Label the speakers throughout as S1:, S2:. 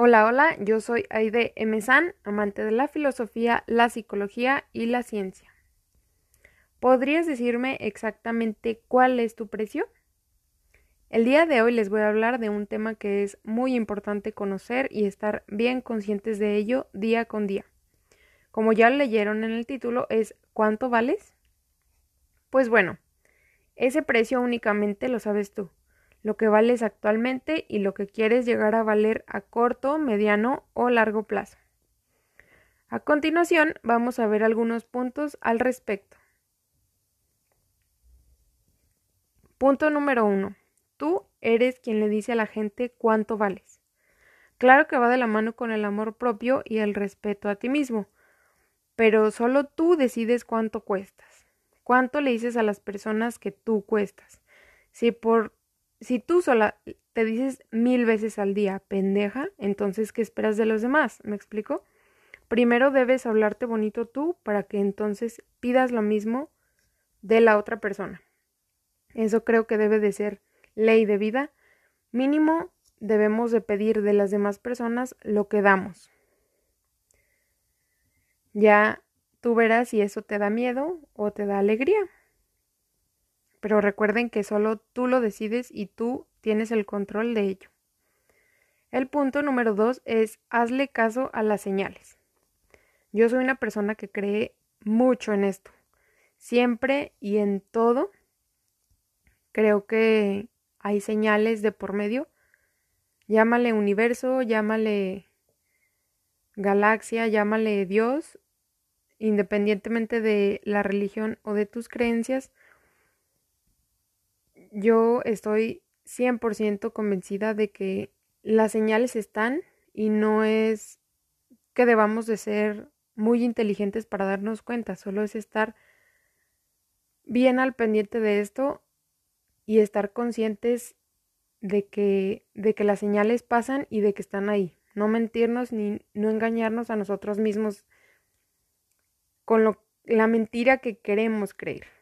S1: Hola, hola, yo soy Aide M. San, amante de la filosofía, la psicología y la ciencia. ¿Podrías decirme exactamente cuál es tu precio? El día de hoy les voy a hablar de un tema que es muy importante conocer y estar bien conscientes de ello día con día. Como ya leyeron en el título, es ¿cuánto vales? Pues bueno, ese precio únicamente lo sabes tú lo que vales actualmente y lo que quieres llegar a valer a corto, mediano o largo plazo. A continuación vamos a ver algunos puntos al respecto. Punto número uno. Tú eres quien le dice a la gente cuánto vales. Claro que va de la mano con el amor propio y el respeto a ti mismo, pero solo tú decides cuánto cuestas. ¿Cuánto le dices a las personas que tú cuestas? Si por si tú sola te dices mil veces al día pendeja, entonces ¿qué esperas de los demás? ¿Me explico? Primero debes hablarte bonito tú para que entonces pidas lo mismo de la otra persona. Eso creo que debe de ser ley de vida. Mínimo debemos de pedir de las demás personas lo que damos. Ya tú verás si eso te da miedo o te da alegría pero recuerden que solo tú lo decides y tú tienes el control de ello. El punto número dos es hazle caso a las señales. Yo soy una persona que cree mucho en esto. Siempre y en todo creo que hay señales de por medio. Llámale universo, llámale galaxia, llámale Dios, independientemente de la religión o de tus creencias, yo estoy 100% convencida de que las señales están y no es que debamos de ser muy inteligentes para darnos cuenta, solo es estar bien al pendiente de esto y estar conscientes de que, de que las señales pasan y de que están ahí. No mentirnos ni no engañarnos a nosotros mismos con lo, la mentira que queremos creer.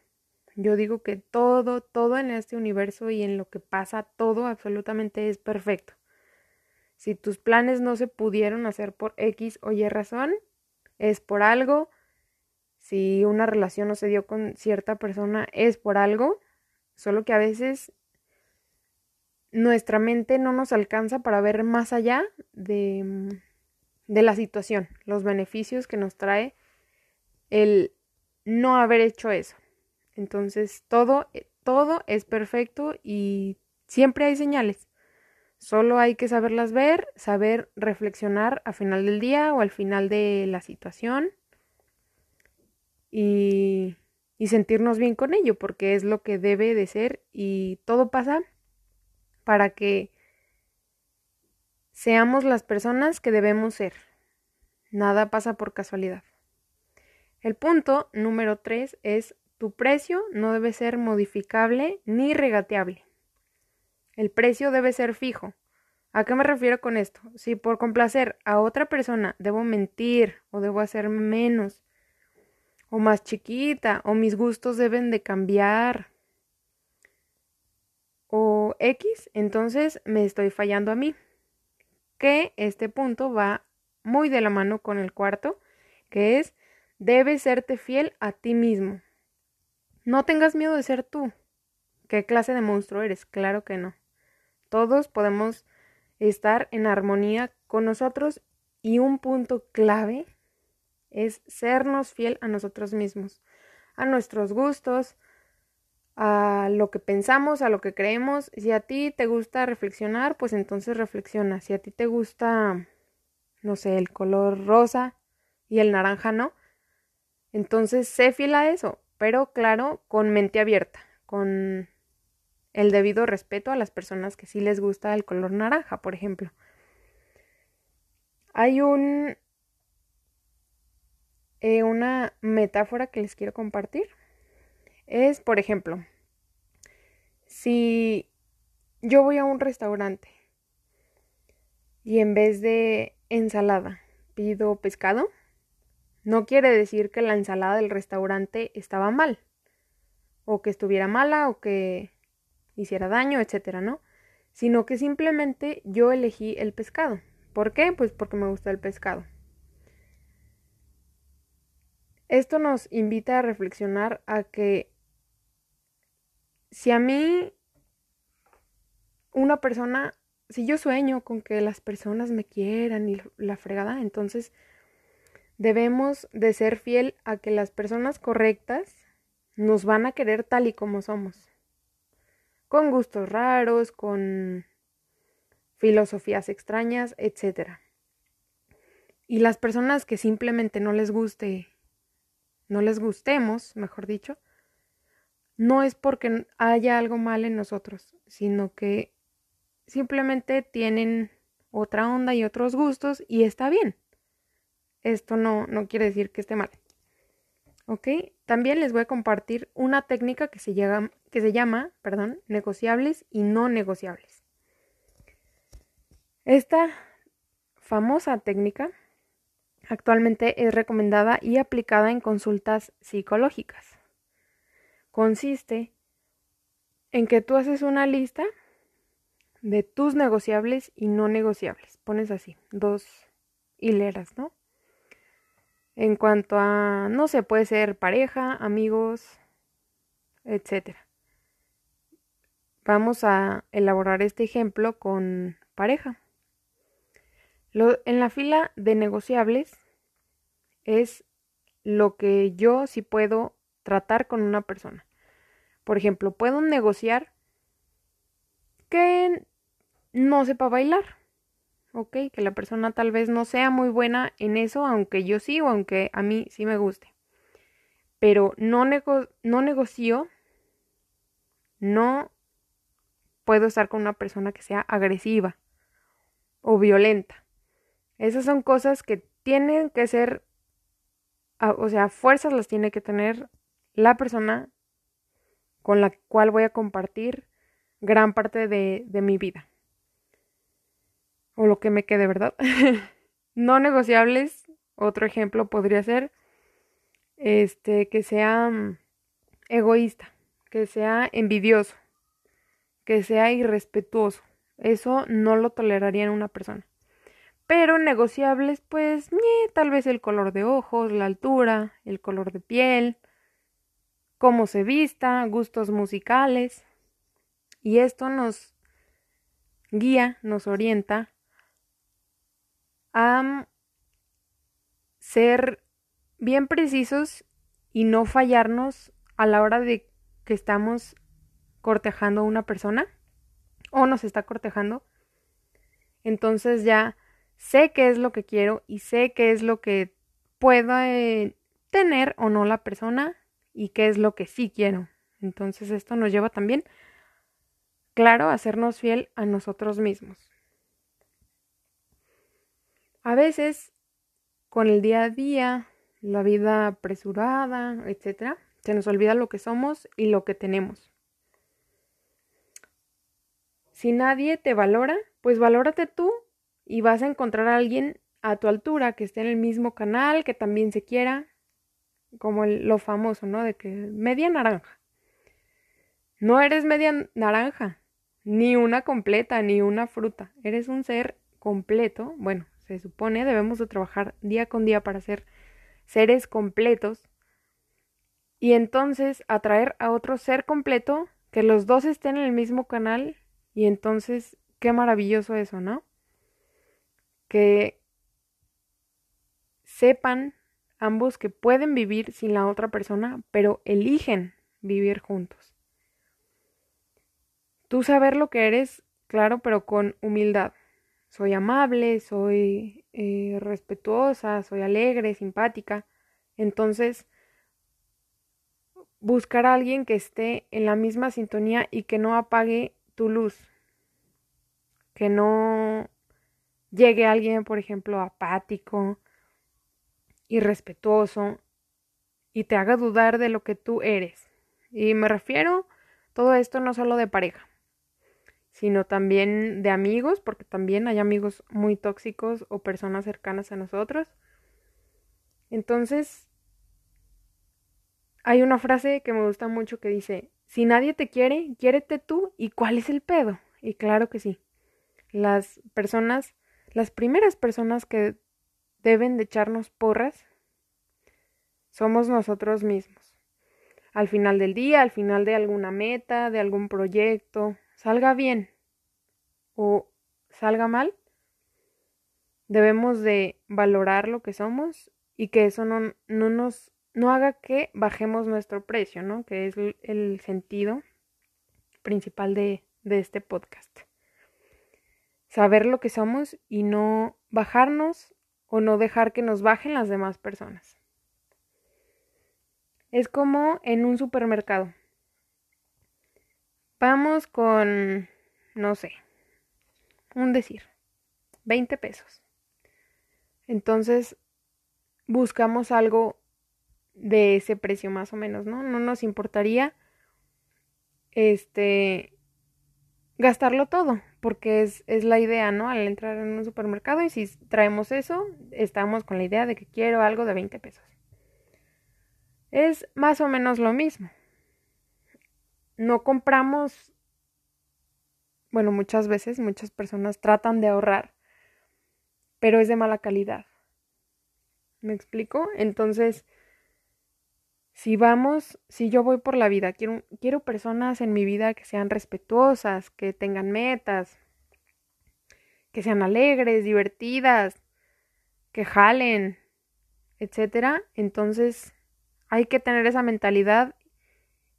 S1: Yo digo que todo, todo en este universo y en lo que pasa, todo absolutamente es perfecto. Si tus planes no se pudieron hacer por X o Y razón, es por algo. Si una relación no se dio con cierta persona, es por algo. Solo que a veces nuestra mente no nos alcanza para ver más allá de, de la situación, los beneficios que nos trae el no haber hecho eso. Entonces todo, eh, todo es perfecto y siempre hay señales. Solo hay que saberlas ver, saber reflexionar al final del día o al final de la situación y, y sentirnos bien con ello, porque es lo que debe de ser y todo pasa para que seamos las personas que debemos ser. Nada pasa por casualidad. El punto número tres es tu precio no debe ser modificable ni regateable. El precio debe ser fijo. ¿A qué me refiero con esto? Si por complacer a otra persona debo mentir o debo hacer menos o más chiquita o mis gustos deben de cambiar o X, entonces me estoy fallando a mí. Que este punto va muy de la mano con el cuarto, que es debes serte fiel a ti mismo. No tengas miedo de ser tú. ¿Qué clase de monstruo eres? Claro que no. Todos podemos estar en armonía con nosotros y un punto clave es sernos fiel a nosotros mismos, a nuestros gustos, a lo que pensamos, a lo que creemos. Si a ti te gusta reflexionar, pues entonces reflexiona. Si a ti te gusta, no sé, el color rosa y el naranja no, entonces sé fiel a eso pero claro, con mente abierta, con el debido respeto a las personas que sí les gusta el color naranja, por ejemplo. Hay un eh, una metáfora que les quiero compartir. Es, por ejemplo, si yo voy a un restaurante y en vez de ensalada pido pescado, no quiere decir que la ensalada del restaurante estaba mal, o que estuviera mala, o que hiciera daño, etcétera, ¿no? Sino que simplemente yo elegí el pescado, ¿Por qué? Pues porque me gusta el pescado. Esto nos invita a reflexionar a que si a mí una persona, si yo sueño con que las personas me quieran y la fregada, entonces debemos de ser fiel a que las personas correctas nos van a querer tal y como somos. Con gustos raros, con filosofías extrañas, etc. Y las personas que simplemente no les guste no les gustemos, mejor dicho, no es porque haya algo mal en nosotros, sino que simplemente tienen otra onda y otros gustos y está bien. Esto no, no quiere decir que esté mal. ¿Ok? También les voy a compartir una técnica que se, llama, que se llama perdón, negociables y no negociables. Esta famosa técnica Actualmente es recomendada y aplicada en consultas psicológicas. Consiste en que tú haces una lista de tus negociables y no negociables. Pones así, dos hileras, ¿no? En cuanto a, no sé, puede ser pareja, amigos, etc. Vamos a elaborar este ejemplo con pareja en la fila de negociables es lo que yo sí puedo tratar con una persona. Por ejemplo, puedo negociar que no sepa bailar. Ok, que la persona tal vez no sea muy buena en eso, aunque yo sí o aunque a mí sí me guste. Pero no, no negocio, no puedo estar con una persona que sea agresiva o violenta. Esas son cosas que tienen que ser, o sea, fuerzas las tiene que tener la persona con la cual voy a compartir gran parte de, de mi vida. O lo que me quede, ¿verdad? no negociables, otro ejemplo podría ser este que sea mm, egoísta, que sea envidioso, que sea irrespetuoso. Eso no lo toleraría en una persona. Pero negociables, pues, tal vez el color de ojos, la altura, el color de piel, cómo se vista, gustos musicales. Y esto nos guía, nos orienta a ser bien precisos y no fallarnos a la hora de que estamos cortejando a una persona o nos está cortejando. Entonces ya sé qué es lo que quiero y sé qué es lo que pueda eh, tener o no la persona y qué es lo que sí quiero. Entonces esto nos lleva también, claro, a hacernos fiel a nosotros mismos. A veces, con el día a día, la vida apresurada, etc., se nos olvida lo que somos y lo que tenemos. Si nadie te valora, pues valórate tú y vas a encontrar a alguien a tu altura que esté en el mismo canal, que también se quiera, como lo famoso, ¿no? De que media naranja. No eres media naranja, ni una completa, ni una fruta. Eres un ser completo. Bueno, se supone debemos de trabajar día con día para ser seres completos. Y entonces atraer a otro ser completo, que los dos estén en el mismo canal. Y entonces, qué maravilloso eso, ¿no? que sepan ambos que pueden vivir sin la otra persona, pero eligen vivir juntos. Tú saber lo que eres, claro, pero con humildad. Soy amable, soy eh, respetuosa, soy alegre, simpática. Entonces, buscar a alguien que esté en la misma sintonía y que no apague tu luz, que no llegue alguien, por ejemplo, apático, irrespetuoso y te haga dudar de lo que tú eres. Y me refiero todo esto no solo de pareja, sino también de amigos, porque también hay amigos muy tóxicos o personas cercanas a nosotros. Entonces, hay una frase que me gusta mucho que dice, si nadie te quiere, quiérete tú y cuál es el pedo. Y claro que sí, las personas las primeras personas que deben de echarnos porras somos nosotros mismos. Al final del día, al final de alguna meta, de algún proyecto, salga bien o salga mal, debemos de valorar lo que somos y que eso no, no nos no haga que bajemos nuestro precio, ¿no? Que es el sentido principal de, de este podcast. Saber lo que somos y no bajarnos o no dejar que nos bajen las demás personas. Es como en un supermercado. Vamos con, no sé, un decir, 20 pesos. Entonces, buscamos algo de ese precio más o menos, ¿no? No nos importaría este gastarlo todo, porque es, es, la idea, ¿no? Al entrar en un supermercado y si traemos eso, estamos con la idea de que quiero algo de 20 pesos es más o menos lo mismo. No compramos, bueno, muchas veces muchas personas tratan de ahorrar, pero es de mala calidad. ¿Me explico? Entonces, si vamos, si yo voy por la vida, quiero, quiero personas en mi vida que sean respetuosas, que tengan metas, que sean alegres, divertidas, que jalen, etcétera. Entonces, hay que tener esa mentalidad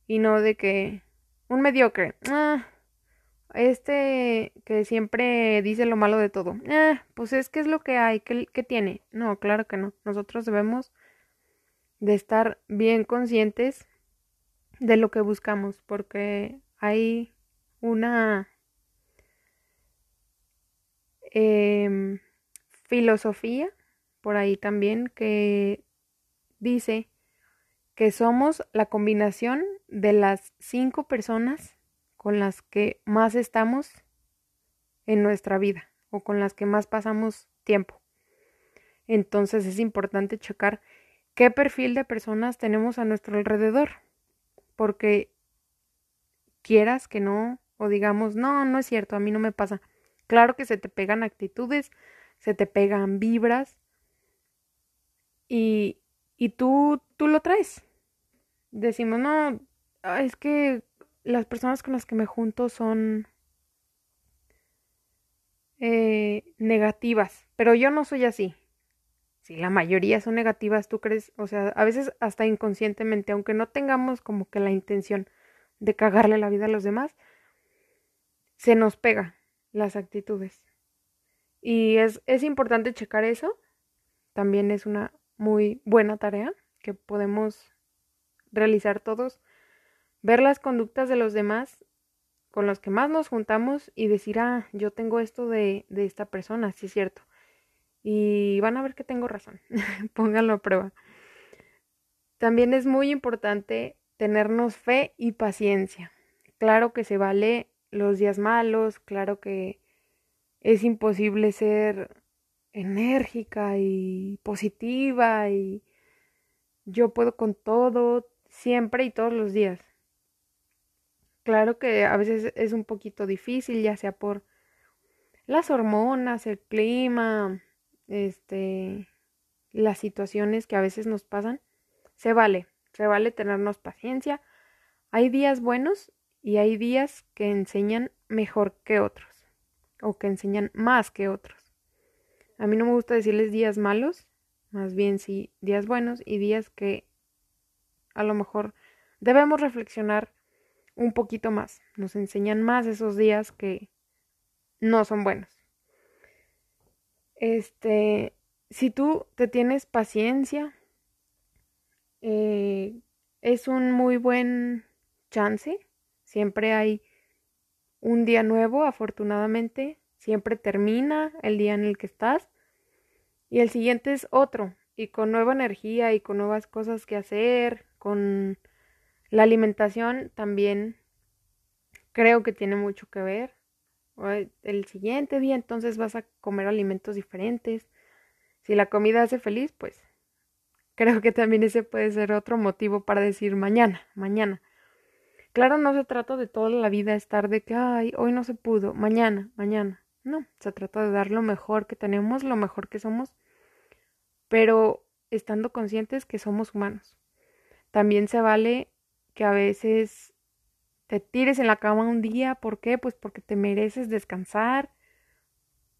S1: y no de que un mediocre, ah, este que siempre dice lo malo de todo, ah, pues es que es lo que hay, que, tiene. No, claro que no. Nosotros debemos de estar bien conscientes de lo que buscamos, porque hay una em, filosofía por ahí también que dice que somos la combinación de las cinco personas con las que más estamos en nuestra vida o con las que más pasamos tiempo. Entonces es importante checar qué perfil de personas tenemos a nuestro alrededor, porque quieras que no, o digamos, no, no es cierto, a mí no me pasa. Claro que se te pegan actitudes, se te pegan vibras y, y tú, tú lo traes decimos, no, es que las personas con las que me junto son eh, negativas, pero yo no soy así. Si la mayoría son negativas, tú crees, o sea, a veces hasta inconscientemente, aunque no tengamos como que la intención de cagarle la vida a los demás, se nos pega las actitudes. Y es, es importante checar eso. También es una muy buena tarea que podemos realizar todos, ver las conductas de los demás con los que más nos juntamos y decir, ah, yo tengo esto de, de esta persona, sí es cierto. Y van a ver que tengo razón, pónganlo a prueba. También es muy importante tenernos fe y paciencia. Claro que se vale los días malos, claro que es imposible ser enérgica y positiva y yo puedo con todo, siempre y todos los días. Claro que a veces es un poquito difícil, ya sea por las hormonas, el clima, este, las situaciones que a veces nos pasan. Se vale, se vale tenernos paciencia. Hay días buenos y hay días que enseñan mejor que otros o que enseñan más que otros. A mí no me gusta decirles días malos, más bien sí días buenos y días que a lo mejor debemos reflexionar un poquito más. Nos enseñan más esos días que no son buenos. Este, si tú te tienes paciencia, eh, es un muy buen chance. Siempre hay un día nuevo, afortunadamente. Siempre termina el día en el que estás. Y el siguiente es otro. Y con nueva energía y con nuevas cosas que hacer, con la alimentación también creo que tiene mucho que ver. El siguiente día entonces vas a comer alimentos diferentes. Si la comida hace feliz, pues creo que también ese puede ser otro motivo para decir mañana, mañana. Claro, no se trata de toda la vida estar de que, ay, hoy no se pudo, mañana, mañana. No, se trata de dar lo mejor que tenemos, lo mejor que somos, pero estando conscientes que somos humanos. También se vale que a veces te tires en la cama un día, ¿por qué? Pues porque te mereces descansar,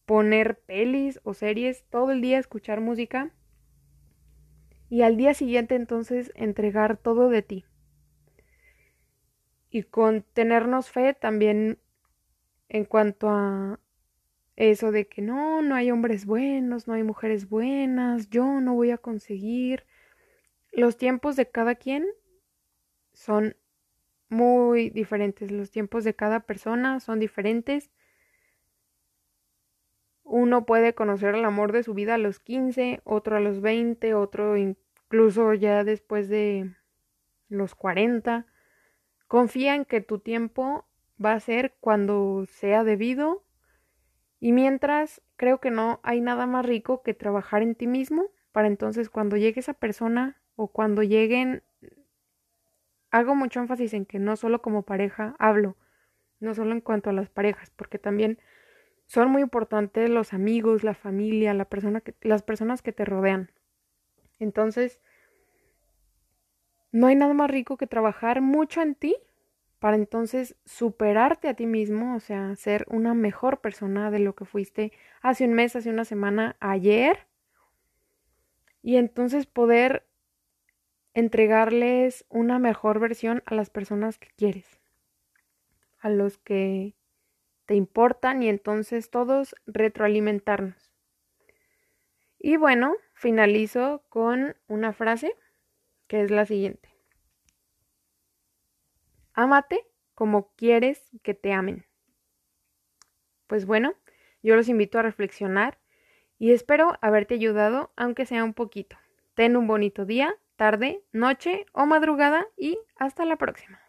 S1: poner pelis o series todo el día, escuchar música y al día siguiente entonces entregar todo de ti. Y con tenernos fe también en cuanto a eso de que no, no hay hombres buenos, no hay mujeres buenas, yo no voy a conseguir. Los tiempos de cada quien son muy diferentes, los tiempos de cada persona son diferentes. Uno puede conocer el amor de su vida a los 15, otro a los 20, otro incluso ya después de los 40. Confía en que tu tiempo va a ser cuando sea debido y mientras creo que no hay nada más rico que trabajar en ti mismo para entonces cuando llegue esa persona o cuando lleguen hago mucho énfasis en que no solo como pareja hablo, no solo en cuanto a las parejas, porque también son muy importantes los amigos, la familia, las personas que te rodean. Entonces, no hay nada más rico que trabajar mucho en ti para entonces superarte a ti mismo, o sea, ser una mejor persona de lo que fuiste hace un mes, hace una semana, ayer, y entonces poder entregarles una mejor versión a las personas que quieres, a los que te importan y entonces todos retroalimentarnos. Y bueno, finalizo con una frase que es la siguiente. Ámate como quieres que te amen. Pues bueno, yo los invito a reflexionar y espero haberte ayudado, aunque sea un poquito. Ten un bonito día, tarde, noche o madrugada y hasta la próxima.